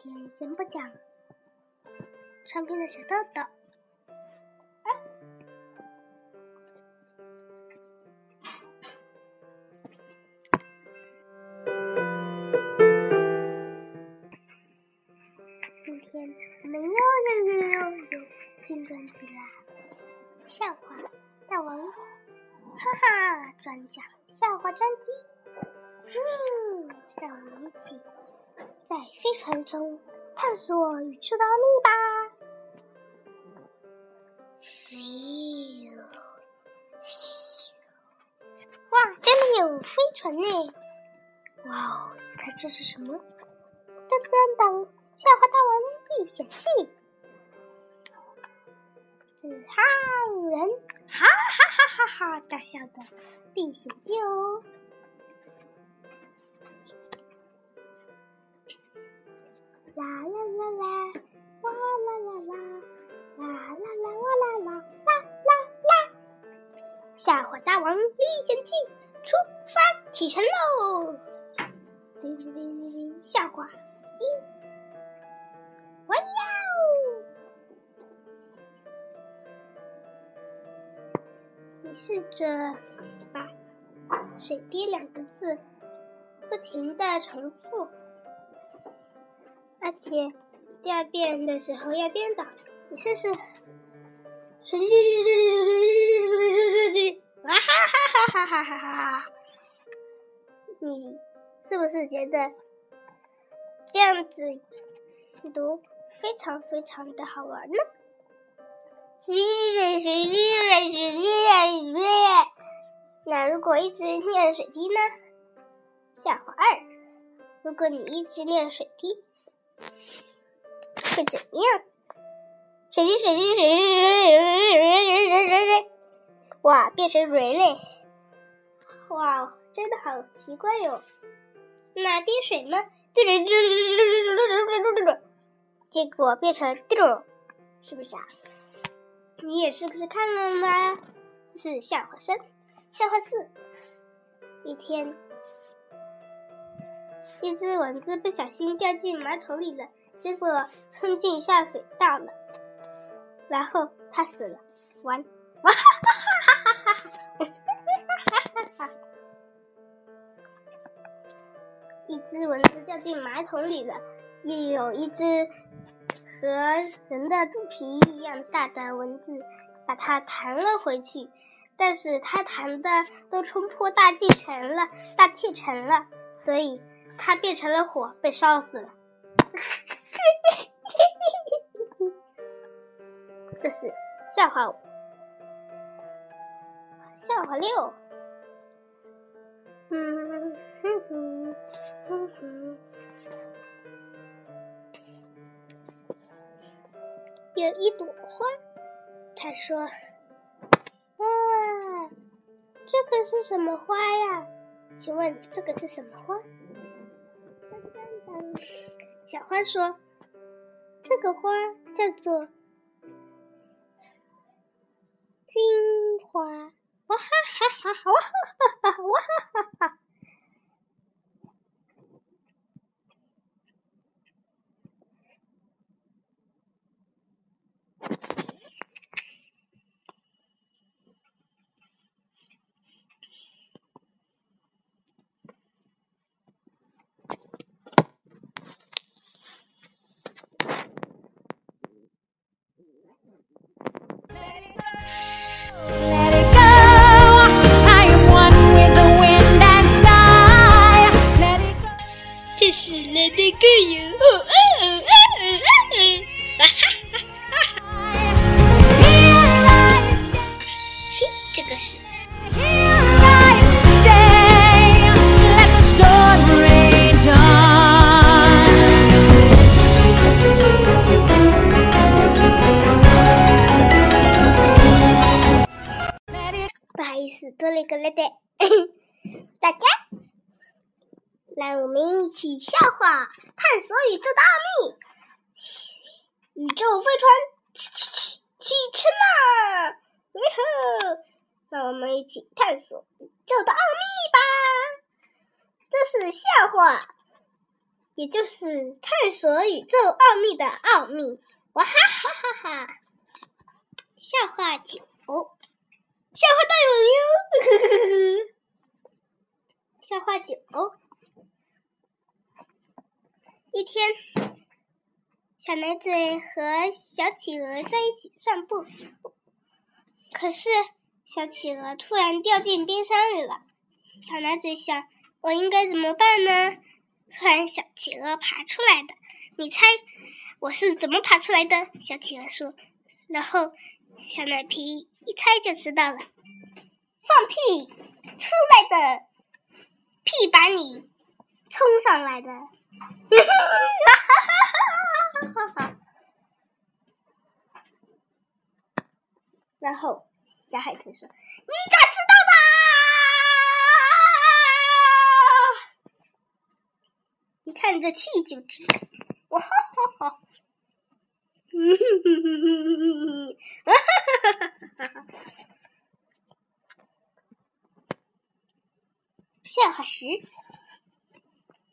今天先不讲唱片的小豆豆。今天我们又又又又有新专辑啦！笑话大王，哈哈，专讲笑话专辑。嗯，让我们一起在飞船中探索宇宙的奥秘吧！咻咻，哇，真的有飞船呢！哇哦，猜这是什么？噔噔噔，笑话大王历险记。是好人，哈哈哈哈哈！大笑的历险记哦。笑话大王历险记出发启程喽！铃铃铃铃，笑话一，哇哟！你试着把“水滴”两个字不停的重复。而且第二遍的时候要颠倒，你试试。水滴水滴水滴水滴水滴啊哈哈哈哈哈哈哈哈！你是不是觉得这样子读非常非常的好玩呢？水滴水滴水滴水滴。那如果一直念水滴呢？笑话二：如果你一直念水滴，会怎么样？水滴水滴水滴水滴水滴水滴水滴水滴，哇，变成蕊嘞！哇，真的好奇怪哟、哦。那滴水呢？滴水滴滴滴滴，结果变成滴溜，是不是啊？你也试试看了吗？是笑话三，笑话四。一天。一只蚊子不小心掉进马桶里了，结果冲进下水道了。然后它死了。完，哇哈哈哈哈哈哈哈哈！一只蚊子掉进马桶里了，又有一只和人的肚皮一样大的蚊子把它弹了回去，但是它弹的都冲破大气层了，大气层了，所以。它变成了火，被烧死了。嘿嘿嘿嘿这是笑话五，笑话六。嗯哼哼哼哼。有一朵花，他说：“哇，这个是什么花呀？请问这个是什么花？”小花说：“这个花叫做多了一个了的，大家，让我们一起笑话探索宇宙的奥秘。宇宙飞船起起起启程啦！哟吼！让我们一起探索宇宙的奥秘吧。这是笑话也就是探索宇宙奥秘的奥秘。哇哈哈哈哈！笑话九，笑话大有哟！笑话九，一天，小奶嘴和小企鹅在一起散步，可是小企鹅突然掉进冰山里了。小奶嘴想：我应该怎么办呢？突然，小企鹅爬出来的。你猜我是怎么爬出来的？小企鹅说。然后，小奶皮一猜就知道了。放屁出来的，屁把你冲上来的。然后，小海豚说：“你咋知道的？”一看这气就知道，哇哈哈哈！嗯哼哼哼哼哼哼，哈哈哈哈哈哈！笑话十，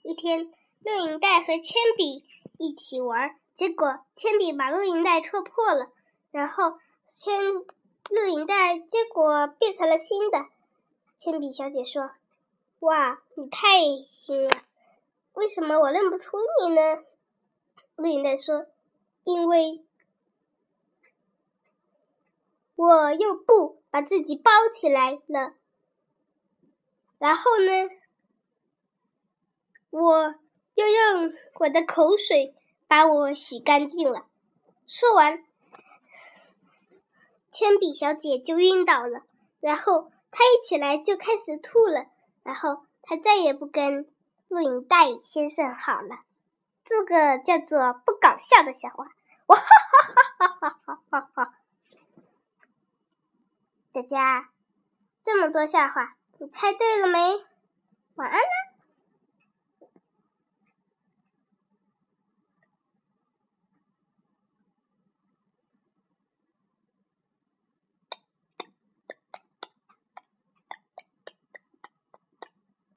一天，录影带和铅笔一起玩，结果铅笔把录影带戳破了，然后铅录影带结果变成了新的。铅笔小姐说：“哇，你太新了。”为什么我认不出你呢？录影带说：“因为我用布把自己包起来了。然后呢，我又用我的口水把我洗干净了。”说完，铅笔小姐就晕倒了。然后她一起来就开始吐了。然后她再也不跟。录影带先生好了，这个叫做不搞笑的笑话。哇哈哈哈哈哈哈哈！大家这么多笑话，你猜对了没？晚安啦。